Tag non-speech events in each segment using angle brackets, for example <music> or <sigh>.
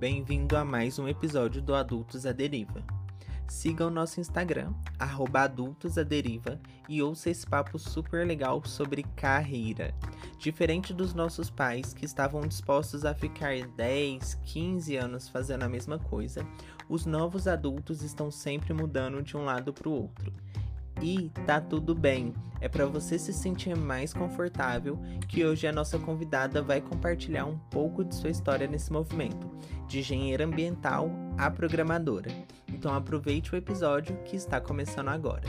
bem-vindo a mais um episódio do Adultos à Deriva. Siga o nosso Instagram, adultosaderiva, e ouça esse papo super legal sobre carreira. Diferente dos nossos pais que estavam dispostos a ficar 10, 15 anos fazendo a mesma coisa, os novos adultos estão sempre mudando de um lado para o outro. E tá tudo bem, é para você se sentir mais confortável que hoje a nossa convidada vai compartilhar um pouco de sua história nesse movimento, de engenheira ambiental a programadora. Então aproveite o episódio que está começando agora.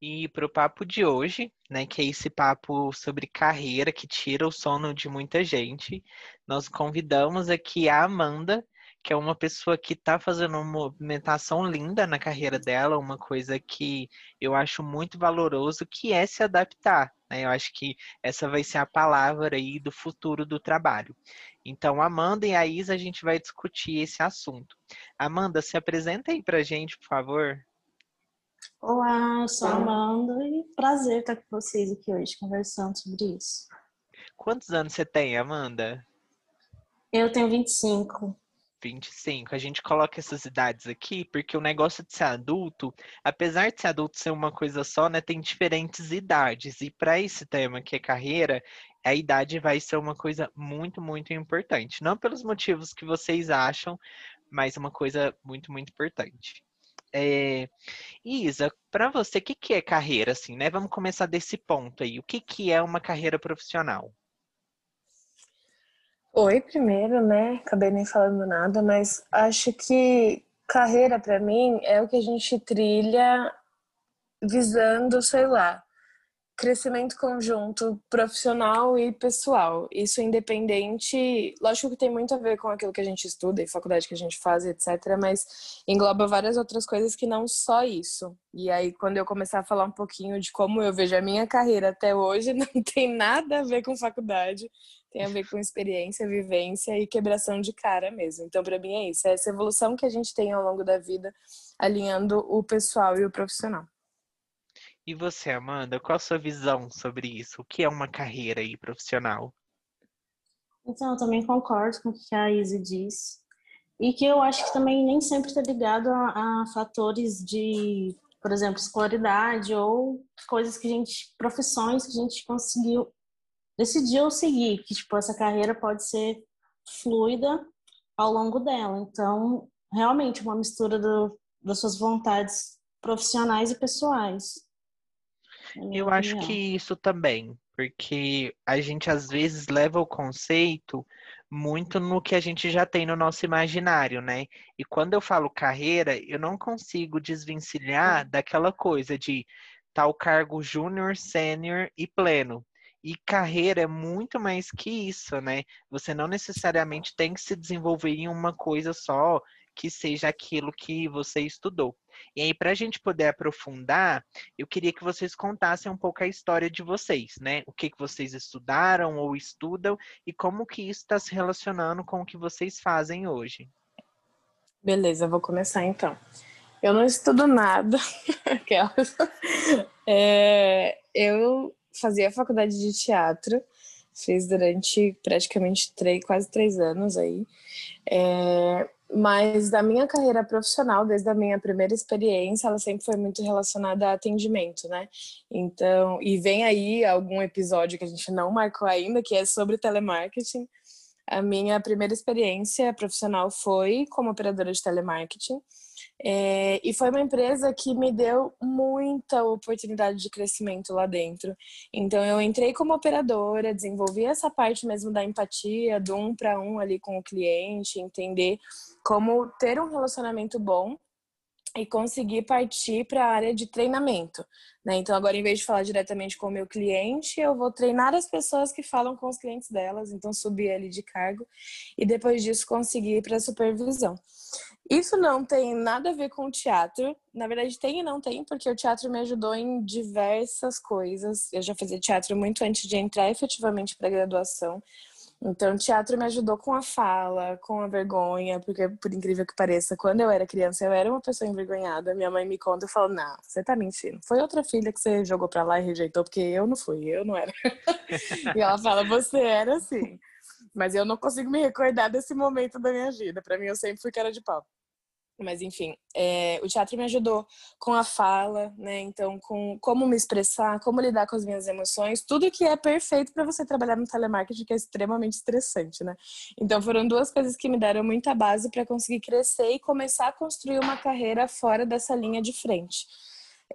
E para o papo de hoje, né, que é esse papo sobre carreira que tira o sono de muita gente, nós convidamos aqui a Amanda, que é uma pessoa que está fazendo uma movimentação linda na carreira dela, uma coisa que eu acho muito valoroso, que é se adaptar. Né? Eu acho que essa vai ser a palavra aí do futuro do trabalho. Então, Amanda e a Isa, a gente vai discutir esse assunto. Amanda, se apresenta aí para a gente, por favor. Olá, eu sou a Amanda e prazer estar com vocês aqui hoje conversando sobre isso. Quantos anos você tem, Amanda? Eu tenho 25. 25. A gente coloca essas idades aqui porque o negócio de ser adulto, apesar de ser adulto ser uma coisa só, né, tem diferentes idades. E para esse tema que é carreira, a idade vai ser uma coisa muito, muito importante. Não pelos motivos que vocês acham, mas uma coisa muito, muito importante. É... Isa, para você, o que, que é carreira, assim, né? Vamos começar desse ponto aí. O que, que é uma carreira profissional? Oi, primeiro, né? Acabei nem falando nada, mas acho que carreira para mim é o que a gente trilha visando, sei lá, crescimento conjunto profissional e pessoal. Isso independente, lógico que tem muito a ver com aquilo que a gente estuda e faculdade que a gente faz, etc, mas engloba várias outras coisas que não só isso. E aí quando eu começar a falar um pouquinho de como eu vejo a minha carreira até hoje, <laughs> não tem nada a ver com faculdade, tem a ver com experiência, vivência e quebração de cara mesmo. Então, para mim é isso, é essa evolução que a gente tem ao longo da vida, alinhando o pessoal e o profissional. E você, Amanda, qual a sua visão sobre isso? O que é uma carreira aí profissional? Então, eu também concordo com o que a Izzy disse. E que eu acho que também nem sempre está ligado a, a fatores de, por exemplo, escolaridade ou coisas que a gente, profissões que a gente conseguiu decidiu seguir, que tipo essa carreira pode ser fluida ao longo dela. Então, realmente uma mistura do, das suas vontades profissionais e pessoais. Eu acho que isso também, porque a gente às vezes leva o conceito muito no que a gente já tem no nosso imaginário, né? E quando eu falo carreira, eu não consigo desvencilhar daquela coisa de tal cargo júnior, sênior e pleno. E carreira é muito mais que isso, né? Você não necessariamente tem que se desenvolver em uma coisa só que seja aquilo que você estudou. E aí, para a gente poder aprofundar, eu queria que vocês contassem um pouco a história de vocês, né? O que, que vocês estudaram ou estudam e como que isso está se relacionando com o que vocês fazem hoje. Beleza, vou começar então. Eu não estudo nada, <laughs> é, eu fazia faculdade de teatro, fiz durante praticamente três, quase três anos aí. É, mas da minha carreira profissional, desde a minha primeira experiência, ela sempre foi muito relacionada a atendimento, né? Então, e vem aí algum episódio que a gente não marcou ainda, que é sobre telemarketing. A minha primeira experiência profissional foi como operadora de telemarketing. É, e foi uma empresa que me deu muita oportunidade de crescimento lá dentro. Então, eu entrei como operadora, desenvolvi essa parte mesmo da empatia, do um para um ali com o cliente, entender como ter um relacionamento bom e conseguir partir para a área de treinamento. Né? Então, agora, em vez de falar diretamente com o meu cliente, eu vou treinar as pessoas que falam com os clientes delas, então subir ali de cargo e depois disso conseguir ir para a supervisão. Isso não tem nada a ver com o teatro. Na verdade, tem e não tem, porque o teatro me ajudou em diversas coisas. Eu já fazia teatro muito antes de entrar efetivamente para a graduação. Então, o teatro me ajudou com a fala, com a vergonha, porque, por incrível que pareça, quando eu era criança, eu era uma pessoa envergonhada. Minha mãe me conta e fala: Não, você tá mentindo. Foi outra filha que você jogou pra lá e rejeitou, porque eu não fui, eu não era. <laughs> e ela fala: Você era assim. Mas eu não consigo me recordar desse momento da minha vida. Para mim, eu sempre fui cara de pau. Mas enfim, é, o teatro me ajudou com a fala, né? Então, com como me expressar, como lidar com as minhas emoções, tudo que é perfeito para você trabalhar no telemarketing, que é extremamente estressante, né? Então, foram duas coisas que me deram muita base para conseguir crescer e começar a construir uma carreira fora dessa linha de frente.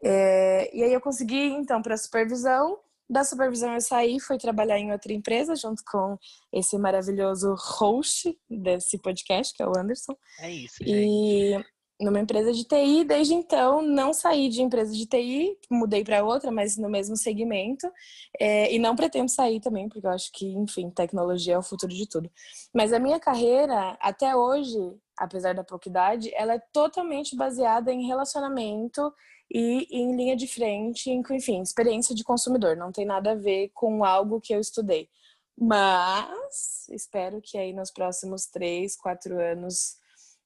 É, e aí eu consegui, então, para supervisão, da supervisão eu saí, fui trabalhar em outra empresa junto com esse maravilhoso host desse podcast, que é o Anderson. É isso, gente. E numa empresa de TI, desde então não saí de empresa de TI, mudei para outra, mas no mesmo segmento. É, e não pretendo sair também, porque eu acho que, enfim, tecnologia é o futuro de tudo. Mas a minha carreira, até hoje, apesar da pouca idade, ela é totalmente baseada em relacionamento e em linha de frente, enfim, experiência de consumidor, não tem nada a ver com algo que eu estudei. Mas espero que aí nos próximos três, quatro anos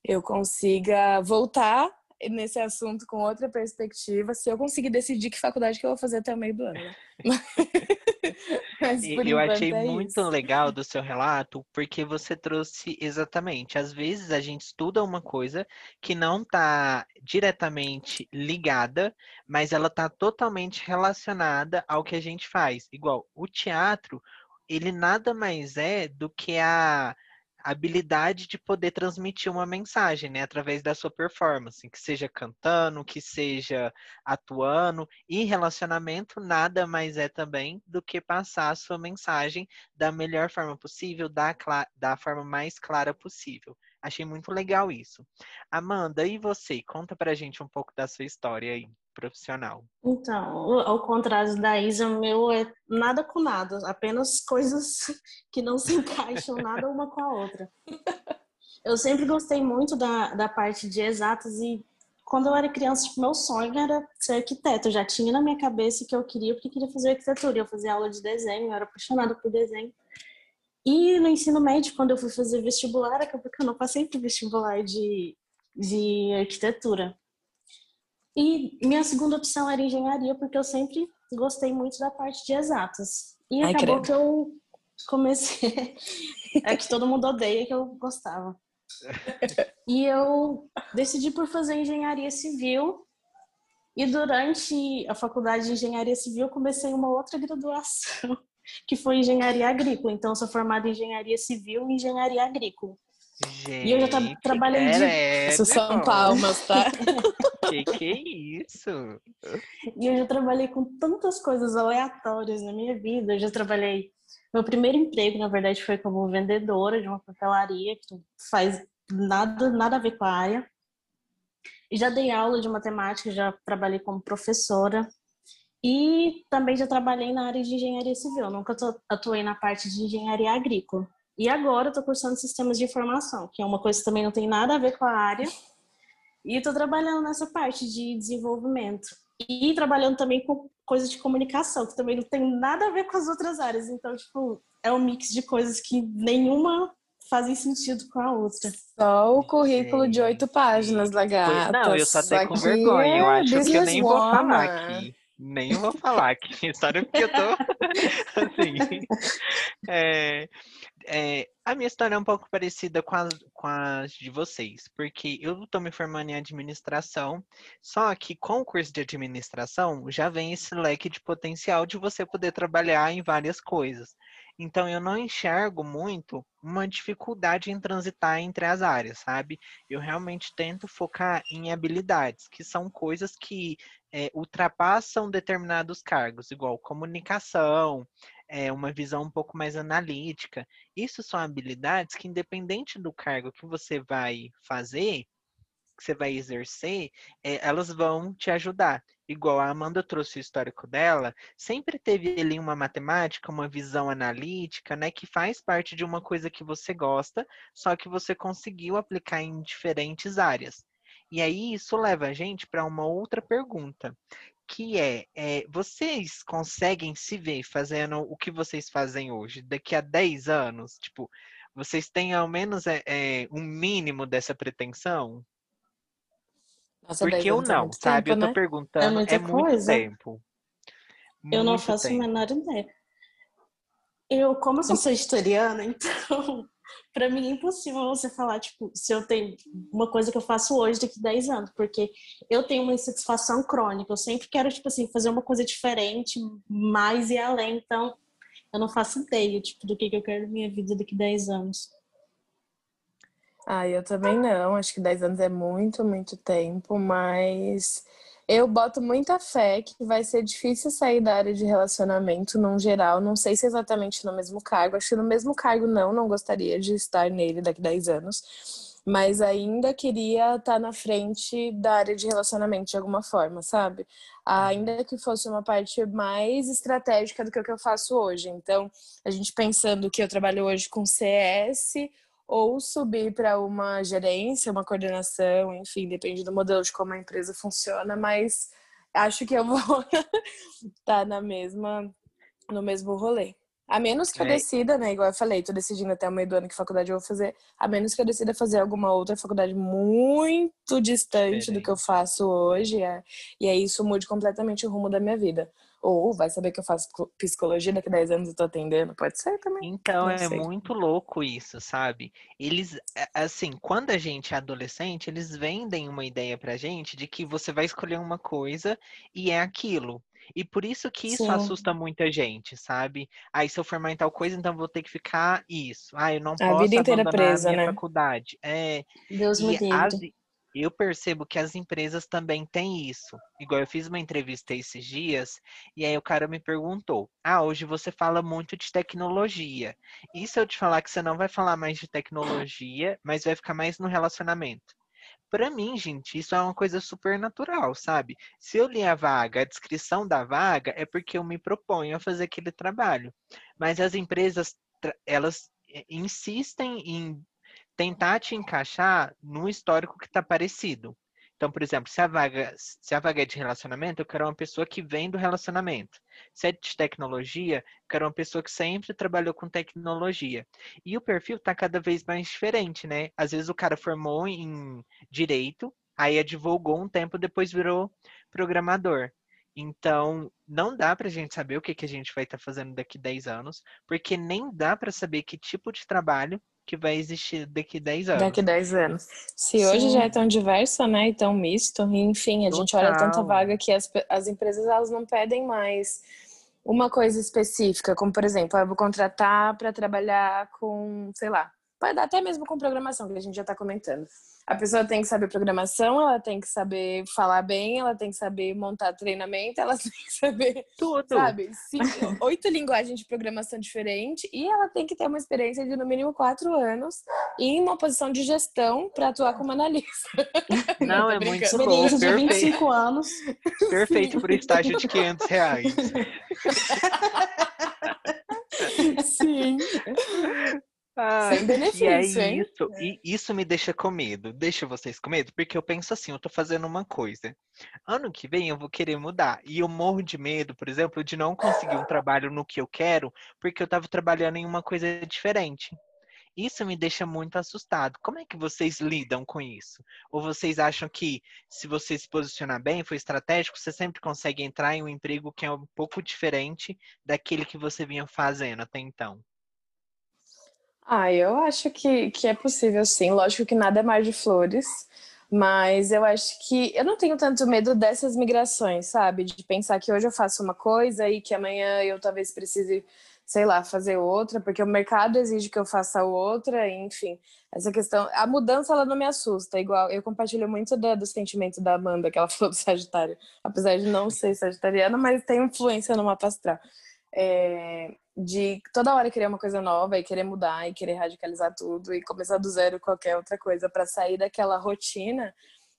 eu consiga voltar nesse assunto com outra perspectiva, se eu conseguir decidir que faculdade que eu vou fazer até o meio do ano. <laughs> <laughs> Eu achei é muito isso. legal do seu relato, porque você trouxe exatamente. Às vezes a gente estuda uma coisa que não está diretamente ligada, mas ela está totalmente relacionada ao que a gente faz. Igual o teatro, ele nada mais é do que a habilidade de poder transmitir uma mensagem, né, através da sua performance, que seja cantando, que seja atuando, e relacionamento nada mais é também do que passar a sua mensagem da melhor forma possível, da, da forma mais clara possível. Achei muito legal isso. Amanda, e você? Conta pra gente um pouco da sua história aí profissional? Então, ao contrário da Isa, o meu é nada com nada, apenas coisas <laughs> que não se <laughs> encaixam nada uma com a outra. Eu sempre gostei muito da, da parte de exatas e quando eu era criança, meu sonho era ser arquiteto. Eu já tinha na minha cabeça que eu queria, porque queria fazer arquitetura. Eu fazia aula de desenho, eu era apaixonada por desenho. E no ensino médio, quando eu fui fazer vestibular, acabou que eu não passei pro vestibular de, de arquitetura. E minha segunda opção era engenharia, porque eu sempre gostei muito da parte de exatas. E Ai, acabou credo. que eu comecei. <laughs> é que todo mundo odeia que eu gostava. E eu decidi por fazer engenharia civil. E durante a faculdade de engenharia civil, comecei uma outra graduação, <laughs> que foi engenharia agrícola. Então, eu sou formada em engenharia civil e engenharia agrícola. Gente, e eu já tra trabalhei de. Isso são palmas, tá? <laughs> que isso? E eu já trabalhei com tantas coisas aleatórias na minha vida. Eu já trabalhei. Meu primeiro emprego, na verdade, foi como vendedora de uma papelaria, que faz nada, nada a ver com a área. E já dei aula de matemática, já trabalhei como professora. E também já trabalhei na área de engenharia civil. Nunca atuei na parte de engenharia agrícola. E agora tô cursando sistemas de informação, que é uma coisa que também não tem nada a ver com a área. E estou trabalhando nessa parte de desenvolvimento. E trabalhando também com coisas de comunicação, que também não tem nada a ver com as outras áreas. Então, tipo, é um mix de coisas que nenhuma fazem sentido com a outra. Só o currículo de oito páginas, lagarta. Não, eu só tenho com vergonha. Eu acho que eu nem vou falar aqui. Nem vou falar aqui <laughs> história, porque eu tô <laughs> assim. <laughs> É, é, a minha história é um pouco parecida com as, com as de vocês, porque eu estou me formando em administração, só que com o curso de administração já vem esse leque de potencial de você poder trabalhar em várias coisas. Então eu não enxergo muito uma dificuldade em transitar entre as áreas, sabe? Eu realmente tento focar em habilidades, que são coisas que é, ultrapassam determinados cargos, igual comunicação, é, uma visão um pouco mais analítica. Isso são habilidades que, independente do cargo que você vai fazer, que você vai exercer, é, elas vão te ajudar. Igual a Amanda trouxe o histórico dela, sempre teve ali uma matemática, uma visão analítica, né, que faz parte de uma coisa que você gosta, só que você conseguiu aplicar em diferentes áreas. E aí isso leva a gente para uma outra pergunta, que é, é, vocês conseguem se ver fazendo o que vocês fazem hoje daqui a 10 anos? Tipo, vocês têm ao menos é, é um mínimo dessa pretensão? Nossa, Porque eu não, sabe? Tempo, eu tô né? perguntando, é, é muito tempo. Muito eu não faço tempo. a menor ideia. Eu, como eu sou <laughs> historiana, então para mim é impossível você falar, tipo, se eu tenho uma coisa que eu faço hoje daqui 10 anos, porque eu tenho uma insatisfação crônica, eu sempre quero, tipo assim, fazer uma coisa diferente, mais e além, então eu não faço ideia, tipo, do que, que eu quero na minha vida daqui 10 anos. Ah, eu também não, acho que 10 anos é muito, muito tempo, mas eu boto muita fé que vai ser difícil sair da área de relacionamento num geral. Não sei se exatamente no mesmo cargo. Acho que no mesmo cargo não, não gostaria de estar nele daqui a 10 anos. Mas ainda queria estar na frente da área de relacionamento de alguma forma, sabe? Ainda que fosse uma parte mais estratégica do que o que eu faço hoje. Então, a gente pensando que eu trabalho hoje com CS, ou subir para uma gerência, uma coordenação, enfim, depende do modelo de como a empresa funciona, mas acho que eu <laughs> vou estar tá na mesma no mesmo rolê. A menos que eu é. decida, né? Igual eu falei, tô decidindo até o meio do ano que faculdade eu vou fazer. A menos que eu decida fazer alguma outra faculdade muito distante Diferente. do que eu faço hoje. É, e aí isso mude completamente o rumo da minha vida. Ou vai saber que eu faço psicologia daqui a 10 anos e tô atendendo. Pode ser também. Então, Não é sei. muito louco isso, sabe? Eles, assim, quando a gente é adolescente, eles vendem uma ideia pra gente de que você vai escolher uma coisa e é aquilo. E por isso que isso Sim. assusta muita gente, sabe? Aí, se eu formar em tal coisa, então vou ter que ficar isso. Ah, eu não a posso vida inteira presa, minha né? faculdade. É, Deus me livre eu percebo que as empresas também têm isso. Igual eu fiz uma entrevista esses dias, e aí o cara me perguntou: Ah, hoje você fala muito de tecnologia. E se eu te falar que você não vai falar mais de tecnologia, mas vai ficar mais no relacionamento? Para mim, gente, isso é uma coisa super natural, sabe? Se eu li a vaga, a descrição da vaga é porque eu me proponho a fazer aquele trabalho. Mas as empresas, elas eh, insistem em tentar te encaixar num histórico que está parecido. Então, por exemplo, se a vaga, se a vaga é de relacionamento, eu quero uma pessoa que vem do relacionamento. Se é de tecnologia, eu quero uma pessoa que sempre trabalhou com tecnologia. E o perfil está cada vez mais diferente, né? Às vezes o cara formou em direito, aí advogou um tempo, depois virou programador. Então, não dá para a gente saber o que, que a gente vai estar tá fazendo daqui 10 anos, porque nem dá para saber que tipo de trabalho que vai existir daqui 10 anos. Daqui 10 anos. Se Sim. hoje já é tão diverso, né, e tão misto, enfim, a Total. gente olha tanta vaga que as, as empresas elas não pedem mais uma coisa específica, como por exemplo, eu vou contratar para trabalhar com, sei lá, pode dar até mesmo com programação, que a gente já está comentando. A pessoa tem que saber programação, ela tem que saber falar bem, ela tem que saber montar treinamento, ela <laughs> tem que saber tudo, sabe? Cinco, oito linguagens de programação diferentes e ela tem que ter uma experiência de no mínimo quatro anos em uma posição de gestão para atuar como analista. <laughs> Não, é muito bom. Perfeito. de 25 anos. Perfeito para estágio de 500 reais. Sim. <laughs> Ah, <laughs> e hein? Isso, e isso me deixa com medo. Deixa vocês com medo, porque eu penso assim, eu tô fazendo uma coisa. Ano que vem eu vou querer mudar. E eu morro de medo, por exemplo, de não conseguir um trabalho no que eu quero, porque eu tava trabalhando em uma coisa diferente. Isso me deixa muito assustado. Como é que vocês lidam com isso? Ou vocês acham que se você se posicionar bem, for estratégico, você sempre consegue entrar em um emprego que é um pouco diferente daquele que você vinha fazendo até então? Ah, eu acho que, que é possível sim. Lógico que nada é mar de flores, mas eu acho que eu não tenho tanto medo dessas migrações, sabe? De pensar que hoje eu faço uma coisa e que amanhã eu talvez precise, sei lá, fazer outra, porque o mercado exige que eu faça outra, enfim. Essa questão, a mudança ela não me assusta, igual eu compartilho muito do, do sentimento da Amanda que ela <laughs> falou do Sagitário, apesar de não ser sagitariana, mas tem influência no mapa astral. É, de toda hora querer uma coisa nova e querer mudar e querer radicalizar tudo e começar do zero qualquer outra coisa para sair daquela rotina,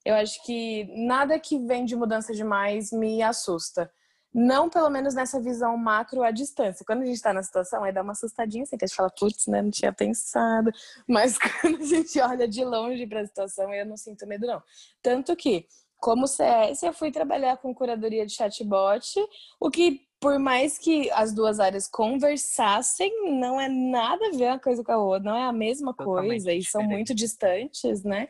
eu acho que nada que vem de mudança demais me assusta. Não, pelo menos nessa visão macro à distância. Quando a gente está na situação, aí dá uma assustadinha, assim, que a gente fala, putz, né, não tinha pensado. <laughs> Mas quando a gente olha de longe para a situação, eu não sinto medo, não. Tanto que como CS, eu fui trabalhar com curadoria de chatbot, o que, por mais que as duas áreas conversassem, não é nada a ver uma coisa com a outra, não é a mesma Totalmente coisa, e são muito distantes, né?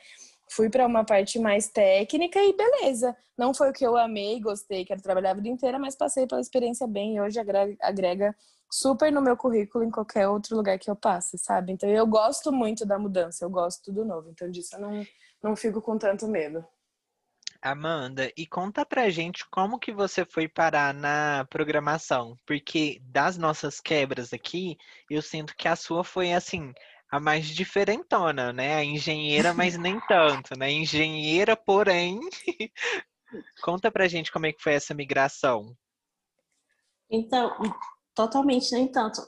Fui para uma parte mais técnica e beleza. Não foi o que eu amei, gostei, quero trabalhar a vida inteira, mas passei pela experiência bem e hoje agrega, agrega super no meu currículo em qualquer outro lugar que eu passe, sabe? Então eu gosto muito da mudança, eu gosto do novo. Então disso eu não, não fico com tanto medo. Amanda, e conta pra gente como que você foi parar na programação, porque das nossas quebras aqui, eu sinto que a sua foi assim, a mais diferentona, né? A engenheira, mas nem <laughs> tanto, né? Engenheira, porém. <laughs> conta pra gente como é que foi essa migração. Então, totalmente nem tanto.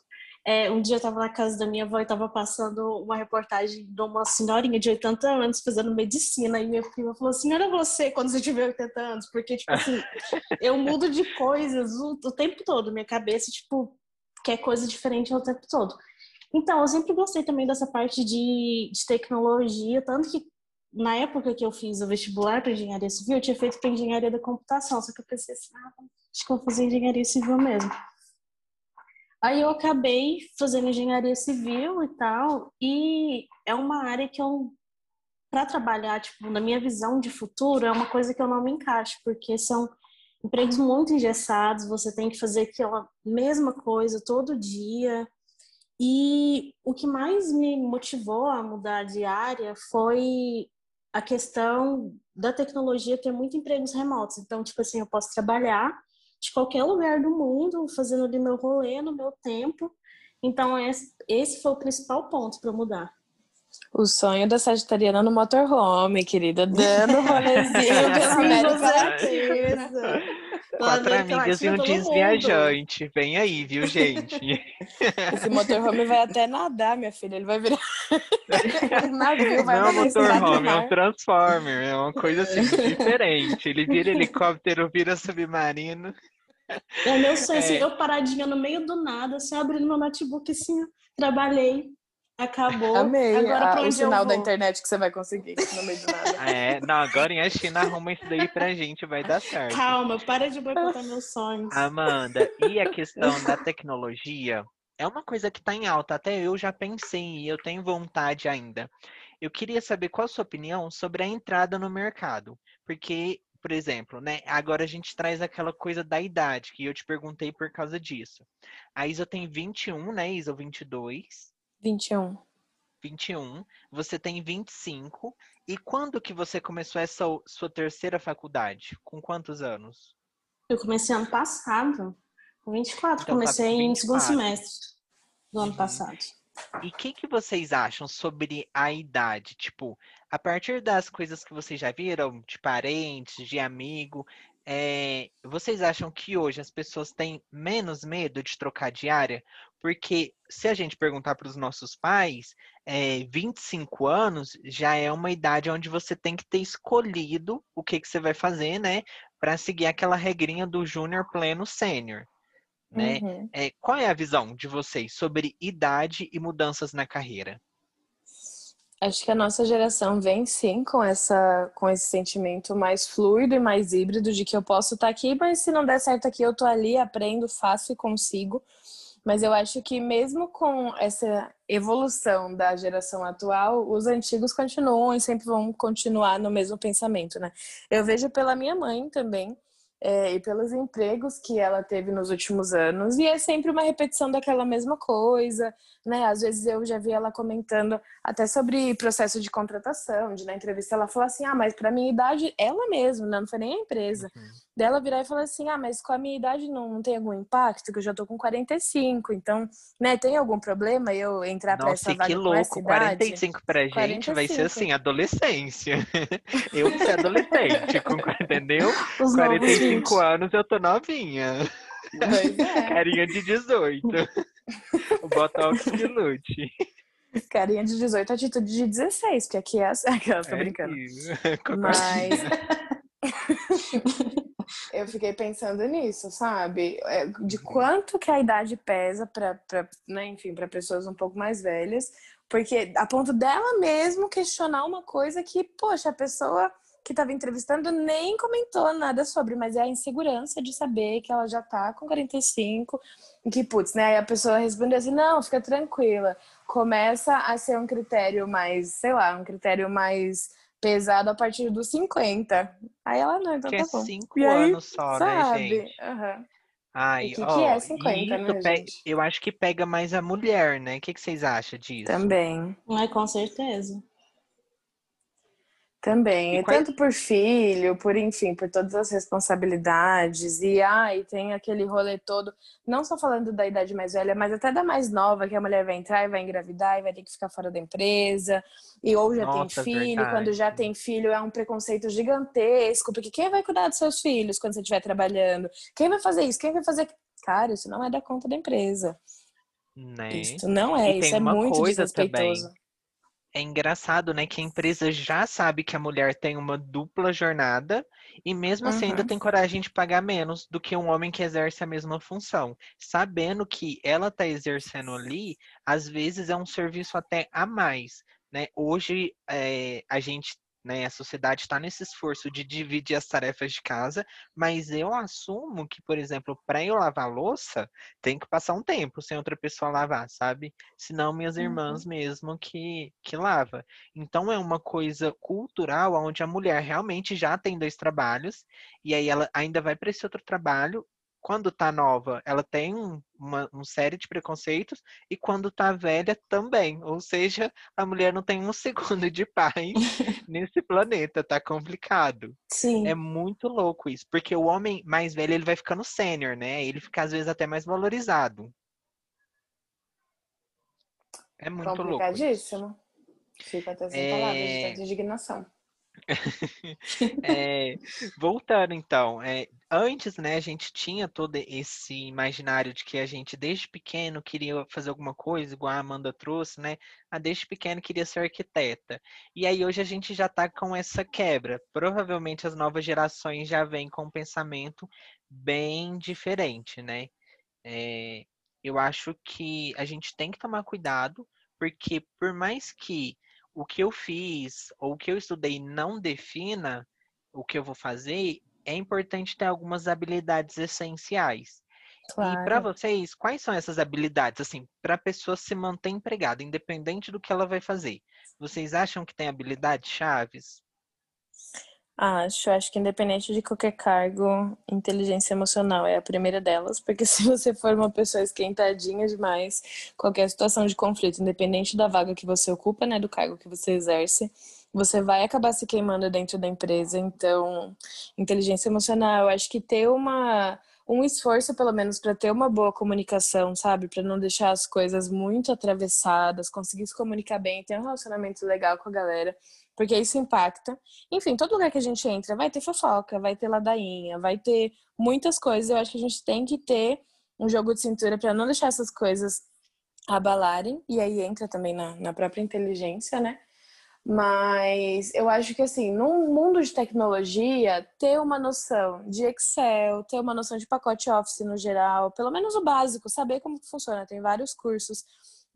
É, um dia eu estava na casa da minha avó e estava passando uma reportagem de uma senhorinha de 80 anos fazendo medicina. E minha prima falou assim: Olha você quando você tiver 80 anos. Porque, tipo assim, <laughs> eu mudo de coisas o, o, tempo todo. Minha cabeça, tipo, quer coisa diferente o tempo todo. Então, eu sempre gostei também dessa parte de, de tecnologia. Tanto que na época que eu fiz o vestibular para engenharia civil, eu tinha feito para engenharia da computação. Só que eu pensei assim: ah, acho que eu vou fazer engenharia civil mesmo. Aí eu acabei fazendo engenharia civil e tal, e é uma área que eu, para trabalhar, tipo, na minha visão de futuro, é uma coisa que eu não me encaixo, porque são empregos muito engessados, você tem que fazer aquela mesma coisa todo dia. E o que mais me motivou a mudar de área foi a questão da tecnologia ter muito empregos remotos. Então, tipo assim, eu posso trabalhar de qualquer lugar do mundo, fazendo ali meu rolê no meu tempo. Então, esse foi o principal ponto para mudar. O sonho da Sagitariana no motorhome, querida, dando <laughs> rolezinho pela América Quatro amigas e um jeans viajante. Vem aí, viu, gente? <laughs> Esse motorhome vai até nadar, minha filha. Ele vai virar <laughs> navio, vai Não é um motorhome, é um transformer. É uma coisa assim, diferente. Ele vira helicóptero, vira submarino. É meu sonho, assim, é. assim, eu paradinha no meio do nada, assim, abrindo meu notebook, assim, trabalhei, acabou. Amei agora, a, o sinal da internet que você vai conseguir no meio do nada. <laughs> É, não, agora em a China arruma isso daí pra gente, vai dar certo. Calma, para de boicotar meus sonhos. Amanda, e a questão da tecnologia é uma coisa que tá em alta, até eu já pensei e eu tenho vontade ainda. Eu queria saber qual a sua opinião sobre a entrada no mercado, porque por exemplo, né? Agora a gente traz aquela coisa da idade, que eu te perguntei por causa disso. A Isa tem 21, né, Isa? 22. 21. 21. Você tem 25. E quando que você começou essa sua terceira faculdade? Com quantos anos? Eu comecei ano passado. Com 24. Então, tá comecei tá 24. em segundo semestre do ano uhum. passado. E o que, que vocês acham sobre a idade? Tipo, a partir das coisas que vocês já viram, de parentes, de amigo, é, vocês acham que hoje as pessoas têm menos medo de trocar de área? Porque se a gente perguntar para os nossos pais, é, 25 anos já é uma idade onde você tem que ter escolhido o que, que você vai fazer, né? Para seguir aquela regrinha do júnior pleno sênior né? Uhum. É, qual é a visão de vocês sobre idade e mudanças na carreira? Acho que a nossa geração vem sim com essa com esse sentimento mais fluido e mais híbrido de que eu posso estar aqui, mas se não der certo aqui, eu tô ali, aprendo, faço e consigo. Mas eu acho que mesmo com essa evolução da geração atual, os antigos continuam e sempre vão continuar no mesmo pensamento, né? Eu vejo pela minha mãe também, é, e pelos empregos que ela teve nos últimos anos. E é sempre uma repetição daquela mesma coisa, né? Às vezes eu já vi ela comentando até sobre processo de contratação, de na entrevista ela falou assim: ah, mas para minha idade, ela mesma, né? não foi nem a empresa. Uhum. Dela virar e falar assim: ah, mas com a minha idade não, não tem algum impacto, que eu já tô com 45, então, né, tem algum problema eu entrar para essa vaga que louco, essa idade? 45 pra gente 45. vai ser assim, adolescência. <laughs> eu ser adolescente, com, entendeu? Os 45 anos eu tô novinha. É. <laughs> Carinha de 18. o <laughs> Botox que lute. Carinha de 18, atitude de 16, porque aqui é assim. Aquela, tô é brincando. Mas. Fiquei pensando nisso, sabe? É, de uhum. quanto que a idade pesa para, né, enfim, para pessoas um pouco mais velhas, porque a ponto dela mesmo questionar uma coisa que, poxa, a pessoa que estava entrevistando nem comentou nada sobre, mas é a insegurança de saber que ela já tá com 45 e que, putz, né? Aí a pessoa respondeu assim: não, fica tranquila. Começa a ser um critério mais, sei lá, um critério mais pesado a partir dos 50. Aí ela não, então que tá é bom. cinco anos só, sabe? né, gente? Uhum. Ai, O que, ó, que é 50, né, pe- gente? eu acho que pega mais a mulher, né? O que que vocês acham disso? Também. Ai, com certeza. Também, E tanto por filho, por enfim, por todas as responsabilidades, e ai, tem aquele rolê todo, não só falando da idade mais velha, mas até da mais nova, que a mulher vai entrar e vai engravidar e vai ter que ficar fora da empresa, e ou já Nossa, tem filho, quando já verdade. tem filho é um preconceito gigantesco, porque quem vai cuidar dos seus filhos quando você estiver trabalhando? Quem vai fazer isso? Quem vai fazer. Cara, isso não é da conta da empresa. Né? Isso não é, E isso é muito coisa também. É engraçado, né, que a empresa já sabe que a mulher tem uma dupla jornada e mesmo assim ainda Uhum. tem coragem de pagar menos do que um homem que exerce a mesma função, sabendo que ela está exercendo ali, às vezes é um serviço até a mais, né? Hoje é, a gente, né, a sociedade está nesse esforço de dividir as tarefas de casa, mas eu assumo que, por exemplo, para eu lavar louça, tem que passar um tempo sem outra pessoa lavar, sabe? senão minhas irmãs Uhum. mesmo que, que lava. Então é uma coisa cultural onde a mulher realmente já tem dois trabalhos e aí ela ainda vai para esse outro trabalho. Quando tá nova, ela tem um- uma, uma série de preconceitos e quando tá velha também. Ou seja, a mulher não tem um <laughs> segundo de paz <laughs> nesse planeta, tá complicado. Sim. É muito louco isso, porque o homem mais velho ele vai ficando sênior, né? Ele fica às vezes até mais valorizado. É muito louco. Complicadíssimo. Fico até sem palavras de É, indignação. <laughs> é, voltando então, é, antes, né, a gente tinha todo esse imaginário de que a gente desde pequeno queria fazer alguma coisa, igual a Amanda trouxe, né? A desde pequeno queria ser arquiteta. E aí hoje a gente já tá com essa quebra. Provavelmente as novas gerações já vêm com um pensamento bem diferente, né? É, eu acho que a gente tem que tomar cuidado, porque por mais que o que eu fiz ou o que eu estudei não defina o que eu vou fazer, é importante ter algumas habilidades essenciais. E para Claro. vocês, quais são essas habilidades, assim, para a pessoa se manter empregada, independente do que ela vai fazer? Vocês acham que tem habilidades chaves? Acho, acho que independente de qualquer cargo, inteligência emocional é a primeira delas, porque <laughs> se você for uma pessoa esquentadinha demais, qualquer situação de conflito, independente da vaga que você ocupa, né, do cargo que você exerce, você vai acabar se queimando dentro da empresa. Então, inteligência emocional, eu acho que ter uma um esforço pelo menos para ter uma boa comunicação, sabe? Para não deixar as coisas muito atravessadas, conseguir se comunicar bem, ter um relacionamento legal com a galera, porque isso impacta. Enfim, todo lugar que a gente entra vai ter fofoca, vai ter ladainha, vai ter muitas coisas. Eu acho que a gente tem que ter um jogo de cintura para não deixar essas coisas abalarem, e aí entra também na, na própria inteligência, né? Mas eu acho que assim, num mundo de tecnologia, ter uma noção de Excel, ter uma noção de pacote Office no geral, pelo menos o básico, saber como funciona. Tem vários cursos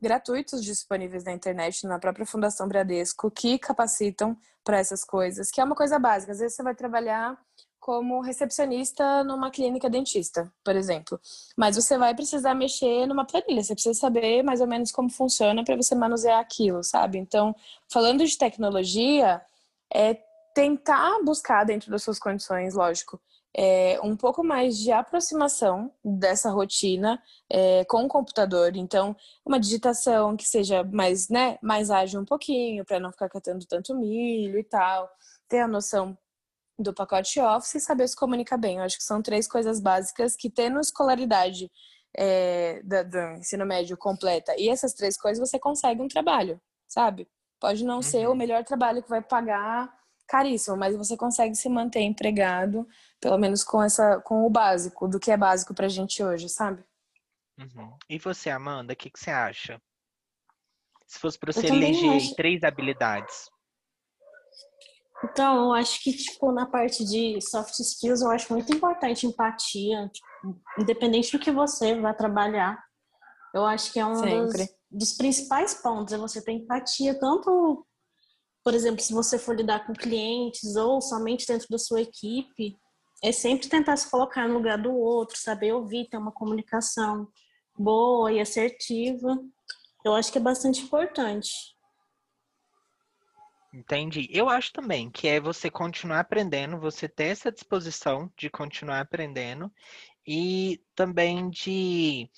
gratuitos disponíveis na internet, na própria Fundação Bradesco, que capacitam para essas coisas, que é uma coisa básica. Às vezes você vai trabalhar como recepcionista numa clínica dentista, por exemplo. Mas você vai precisar mexer numa planilha, você precisa saber mais ou menos como funciona para você manusear aquilo, sabe? Então, falando de tecnologia, é tentar buscar dentro das suas condições, lógico, é, um pouco mais de aproximação dessa rotina é, com o computador. Então, uma digitação que seja mais, né, mais ágil um pouquinho, para não ficar catando tanto milho e tal. Ter a noção do pacote Office e saber se comunicar bem. Eu acho que são três coisas básicas que, tendo escolaridade é, do, do ensino médio completa e essas três coisas, você consegue um trabalho, sabe? Pode não ser o Uhum. melhor trabalho que vai pagar caríssimo, mas você consegue se manter empregado, pelo menos com essa, com o básico, do que é básico pra gente hoje, sabe? Uhum. E você, Amanda, o que, que você acha? Se fosse para você eleger acho. três habilidades. Então, eu acho que, tipo, na parte de soft skills, eu acho muito importante empatia, tipo, independente do que você vai trabalhar. Eu acho que é um dos, dos principais pontos, é você ter empatia, tanto por exemplo, se você for lidar com clientes ou somente dentro da sua equipe, é sempre tentar se colocar no lugar do outro, saber ouvir, ter uma comunicação boa e assertiva. Eu acho que é bastante importante. Entendi. Eu acho também que é você continuar aprendendo, você ter essa disposição de continuar aprendendo e também de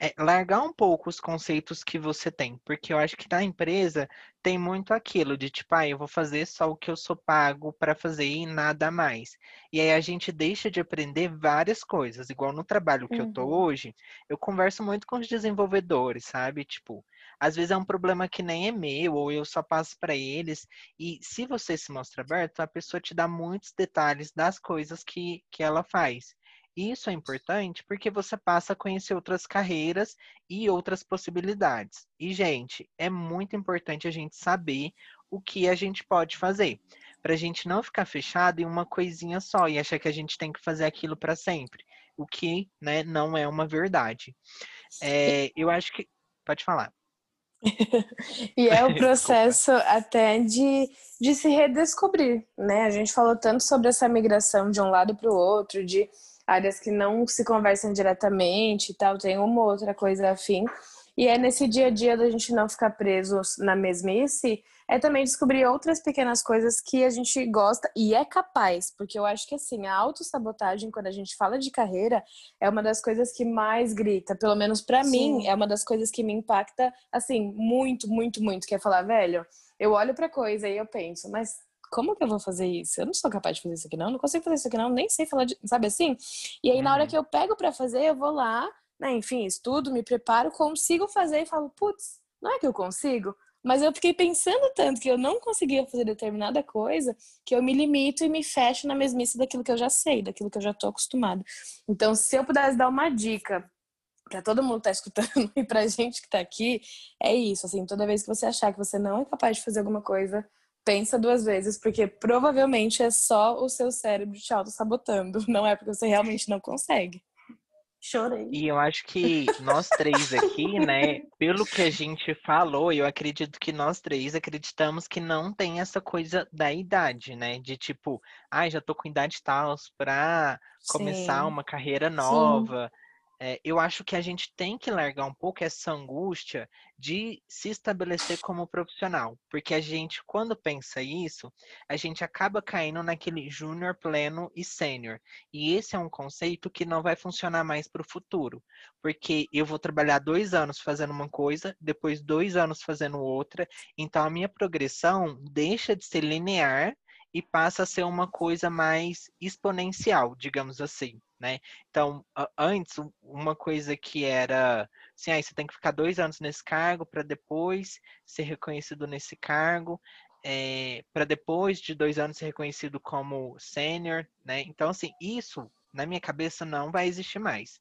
é, largar um pouco os conceitos que você tem, porque eu acho que na empresa tem muito aquilo de tipo, ah, eu vou fazer só o que eu sou pago para fazer e nada mais. E aí a gente deixa de aprender várias coisas, igual no trabalho que uhum. eu tô uhum. hoje, eu converso muito com os desenvolvedores, sabe? Tipo, às vezes é um problema que nem é meu, ou eu só passo para eles, e se você se mostra aberto, a pessoa te dá muitos detalhes das coisas que, que ela faz. Isso é importante porque você passa a conhecer outras carreiras e outras possibilidades. E, gente, é muito importante a gente saber o que a gente pode fazer, para a gente não ficar fechado em uma coisinha só e achar que a gente tem que fazer aquilo para sempre, o que né, não é uma verdade. É, eu acho que. Pode falar. <laughs> e é o <laughs> processo até de, de se redescobrir, né? A gente falou tanto sobre essa migração de um lado para o outro, de áreas que não se conversam diretamente e tal, tem uma outra coisa afim. E é nesse dia a dia da gente não ficar preso na mesmice, é também descobrir outras pequenas coisas que a gente gosta e é capaz, porque eu acho que assim, a autossabotagem, quando a gente fala de carreira, é uma das coisas que mais grita, pelo menos para mim, é uma das coisas que me impacta, assim, muito, muito, muito, que é falar, velho, eu olho pra coisa e eu penso, mas como que eu vou fazer isso? Eu não sou capaz de fazer isso aqui, não. Não consigo fazer isso aqui, não. Nem sei falar de. Sabe assim? E aí, uhum. na hora uhum. que eu pego para fazer, eu vou lá, né? Enfim, estudo, me preparo, consigo fazer e falo, putz, não é que eu consigo? Mas eu fiquei pensando tanto que eu não conseguia fazer determinada coisa que eu me limito e me fecho na mesmice daquilo que eu já sei, daquilo que eu já tô acostumado. Então, se eu pudesse dar uma dica para todo mundo que tá escutando <laughs> e pra gente que tá aqui, é isso, assim, toda vez que você achar que você não é capaz de fazer alguma coisa, pensa duas vezes, porque provavelmente é só o seu cérebro te auto-sabotando, <laughs> não é porque você realmente não consegue. Chorei. E eu acho que nós três aqui, né, pelo que a gente falou, eu acredito que nós três acreditamos que não tem essa coisa da idade, né? De tipo, ai, ah, já tô com idade tal pra começar Sim. uma carreira nova. Sim é, eu acho que a gente tem que largar um pouco essa angústia de se estabelecer como profissional, porque a gente, quando pensa isso, a gente acaba caindo naquele júnior, pleno e sênior. E esse é um conceito que não vai funcionar mais para o futuro, porque eu vou trabalhar dois anos fazendo uma coisa, depois dois anos fazendo outra, então a minha progressão deixa de ser linear e passa a ser uma coisa mais exponencial, digamos assim né? Então, antes, uma coisa que era assim, aí você tem que ficar dois anos nesse cargo para depois ser reconhecido nesse cargo, é, eh, para depois de dois anos ser reconhecido como sênior, né? Então, assim, isso na minha cabeça não vai existir mais.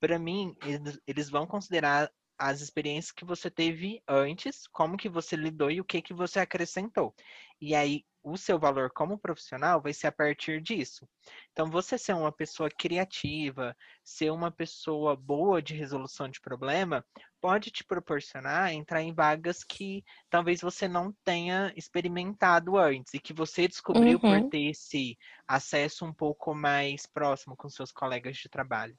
Para mim, eles, eles vão considerar as experiências que você teve antes, como que você lidou e o que que você acrescentou. E aí o seu valor como profissional vai ser a partir disso. Então, você ser uma pessoa criativa, ser uma pessoa boa de resolução de problema, pode te proporcionar entrar em vagas que talvez você não tenha experimentado antes e que você descobriu uhum. por ter esse acesso um pouco mais próximo com seus colegas de trabalho.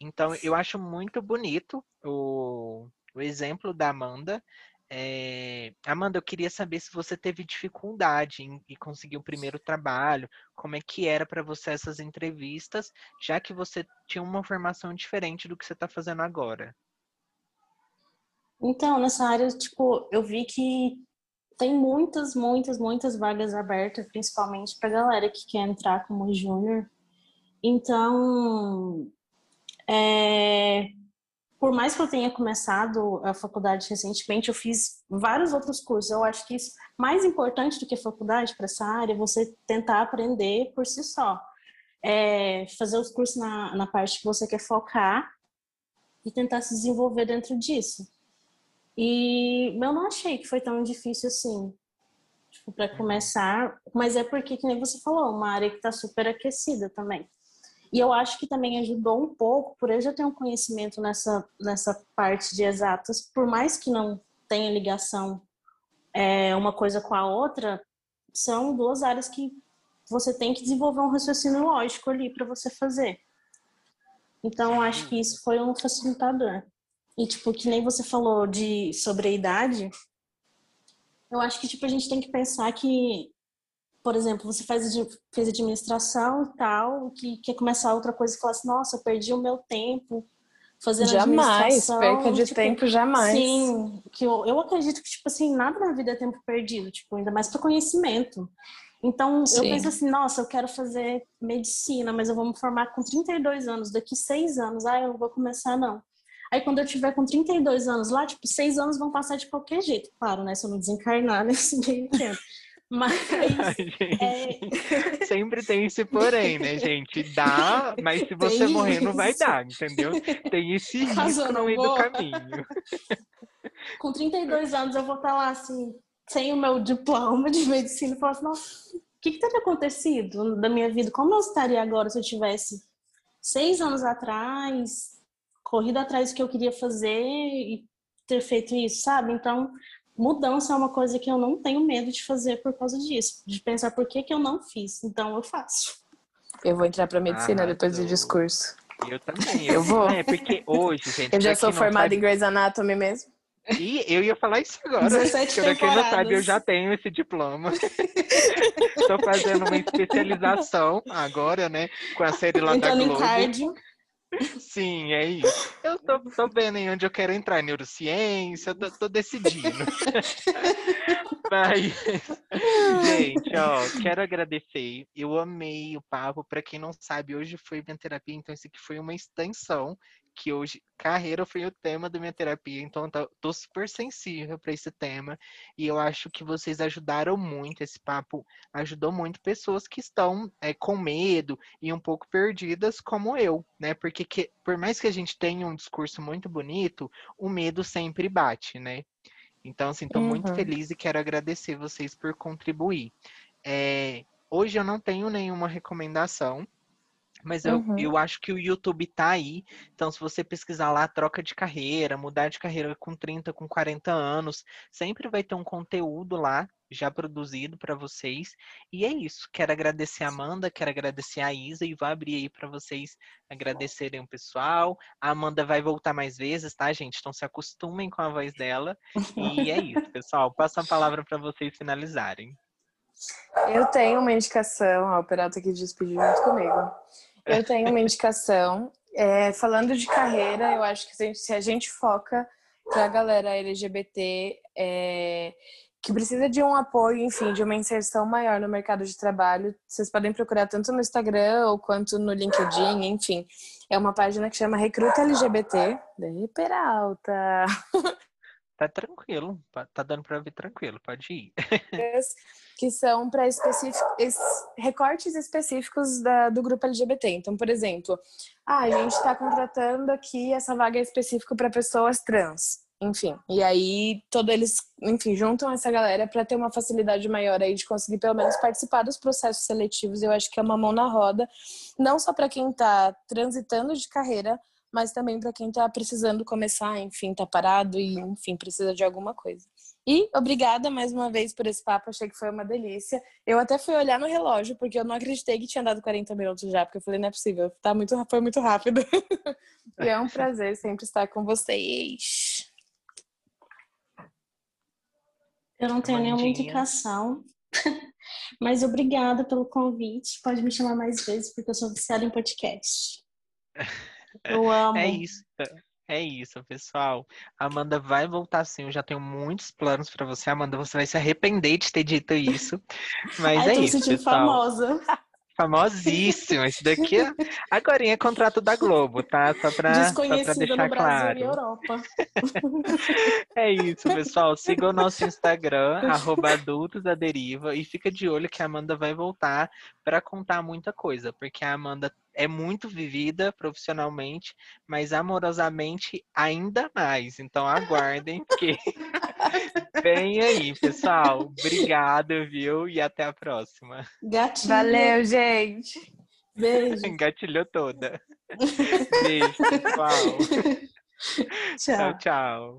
Então, eu acho muito bonito o, o exemplo da Amanda é... Amanda, eu queria saber se você teve dificuldade em, em conseguir o primeiro trabalho, como é que era para você essas entrevistas, já que você tinha uma formação diferente do que você está fazendo agora. Então, nessa área, tipo, eu vi que tem muitas, muitas, muitas vagas abertas, principalmente para galera que quer entrar como júnior. Então, é, por mais que eu tenha começado a faculdade recentemente, eu fiz vários outros cursos. Eu acho que isso mais importante do que faculdade para essa área é você tentar aprender por si só. É fazer os cursos na, na parte que você quer focar e tentar se desenvolver dentro disso. E eu não achei que foi tão difícil assim, tipo, para começar, mas é porque, que você falou, uma área que está super aquecida também. E eu acho que também ajudou um pouco, por eu já ter um conhecimento nessa, nessa parte de exatas, por mais que não tenha ligação é, uma coisa com a outra, são duas áreas que você tem que desenvolver um raciocínio lógico ali para você fazer. Então, acho que isso foi um facilitador. E, tipo, que nem você falou de sobre a idade, eu acho que, tipo, a gente tem que pensar que, por exemplo, você faz, fez administração e tal, que quer começar outra coisa e fala assim, nossa, eu perdi o meu tempo fazendo jamais, perca de tipo, tempo jamais. Sim, que eu, eu acredito que, tipo assim, nada na vida é tempo perdido, tipo, ainda mais para conhecimento. Então, Sim. eu penso assim, nossa, eu quero fazer medicina, mas eu vou me formar com 32 anos, daqui seis anos, ah, eu não vou começar, não. Aí, quando eu tiver com 32 anos lá, tipo, seis anos vão passar de qualquer jeito, claro, né, se eu não desencarnar <laughs> nesse meio tempo. Mas. é... <laughs> Sempre tem esse porém, né, <laughs> gente? Dá, mas se você tem morrer, isso. não vai dar, entendeu? Tem esse <laughs> risco no meio do caminho. Com 32 anos, eu vou estar lá assim, sem o meu diploma de medicina, e falar assim: nossa, o que, que teria acontecido da minha vida? Como eu estaria agora se eu tivesse seis anos atrás, corrido atrás do que eu queria fazer e ter feito isso, sabe? Então, mudança é uma coisa que eu não tenho medo de fazer por causa disso, de pensar por que, que eu não fiz. Então eu faço. Eu vou entrar para medicina ah, depois do discurso. Eu também. Eu, eu vou. É, porque hoje, gente. Eu já sou formada sabe... em Grey's Anatomy mesmo. E eu ia falar isso agora. 17 porque quem não sabe, eu já tenho esse diploma. Estou fazendo uma especialização agora, né? Com a série lá da Globo. Cardio. Sim, é isso. Eu tô, tô vendo em onde eu quero entrar, neurociência, eu tô, tô decidindo. <laughs> Mas, gente, ó, quero agradecer. Eu amei o papo. Para quem não sabe, hoje foi minha terapia, então isso aqui foi uma extensão que hoje carreira foi o tema da minha terapia, então tô, tô super sensível para esse tema e eu acho que vocês ajudaram muito. Esse papo ajudou muito pessoas que estão é, com medo e um pouco perdidas, como eu, né? Porque que, por mais que a gente tenha um discurso muito bonito, o medo sempre bate, né? Então, assim, estou uhum. muito feliz e quero agradecer vocês por contribuir. É, hoje eu não tenho nenhuma recomendação, mas eu, uhum. eu acho que o YouTube tá aí. Então, se você pesquisar lá, troca de carreira, mudar de carreira com 30, com 40 anos, sempre vai ter um conteúdo lá já produzido para vocês. E é isso. Quero agradecer a Amanda, quero agradecer a Isa e vou abrir aí para vocês agradecerem o pessoal. A Amanda vai voltar mais vezes, tá, gente? Então se acostumem com a voz dela. E é isso, pessoal. Passo a palavra para vocês finalizarem. Eu tenho uma indicação, a Operato aqui despedir junto comigo. Eu tenho uma indicação. É, falando de carreira, eu acho que se a gente, se a gente foca para a galera LGBT é, que precisa de um apoio, enfim, de uma inserção maior no mercado de trabalho, vocês podem procurar tanto no Instagram ou quanto no LinkedIn, enfim. É uma página que chama Recruta LGBT. De Peralta. <laughs> Tá tranquilo, tá dando para ver tranquilo, pode ir. <laughs> que são para recortes específicos da, do grupo LGBT. Então, por exemplo, ah, a gente está contratando aqui essa vaga específica para pessoas trans. Enfim, e aí todos eles, enfim, juntam essa galera para ter uma facilidade maior aí de conseguir pelo menos participar dos processos seletivos. Eu acho que é uma mão na roda, não só para quem está transitando de carreira, mas também para quem está precisando começar, enfim, está parado e, enfim, precisa de alguma coisa. E obrigada mais uma vez por esse papo, achei que foi uma delícia. Eu até fui olhar no relógio, porque eu não acreditei que tinha dado 40 minutos já, porque eu falei, não é possível, tá muito, foi muito rápido. <laughs> e é um prazer sempre estar com vocês. Eu não tenho nenhuma indicação, <laughs> mas obrigada pelo convite. Pode me chamar mais vezes, porque eu sou viciada em podcast. <laughs> <laughs> Eu é amo. É isso. É isso, pessoal. Amanda vai voltar sim. Eu já tenho muitos planos para você, Amanda. Você vai se arrepender de ter dito isso. Mas Ai, é isso, pessoal. famosa. <laughs> Famosíssima. Isso daqui é... agora é contrato da Globo, tá? Só pra deixar claro. e Europa. <laughs> é isso, pessoal. Siga o nosso Instagram, adultosaderiva, e fica de olho que a Amanda vai voltar para contar muita coisa, porque a Amanda é muito vivida profissionalmente, mas amorosamente ainda mais. Então aguardem que <laughs> vem aí, pessoal. Obrigado, viu? E até a próxima. Gatilho. Valeu, gente. Beijo. <laughs> Engatilhou toda. Beijo, pessoal. <laughs> Tchau, tchau. tchau.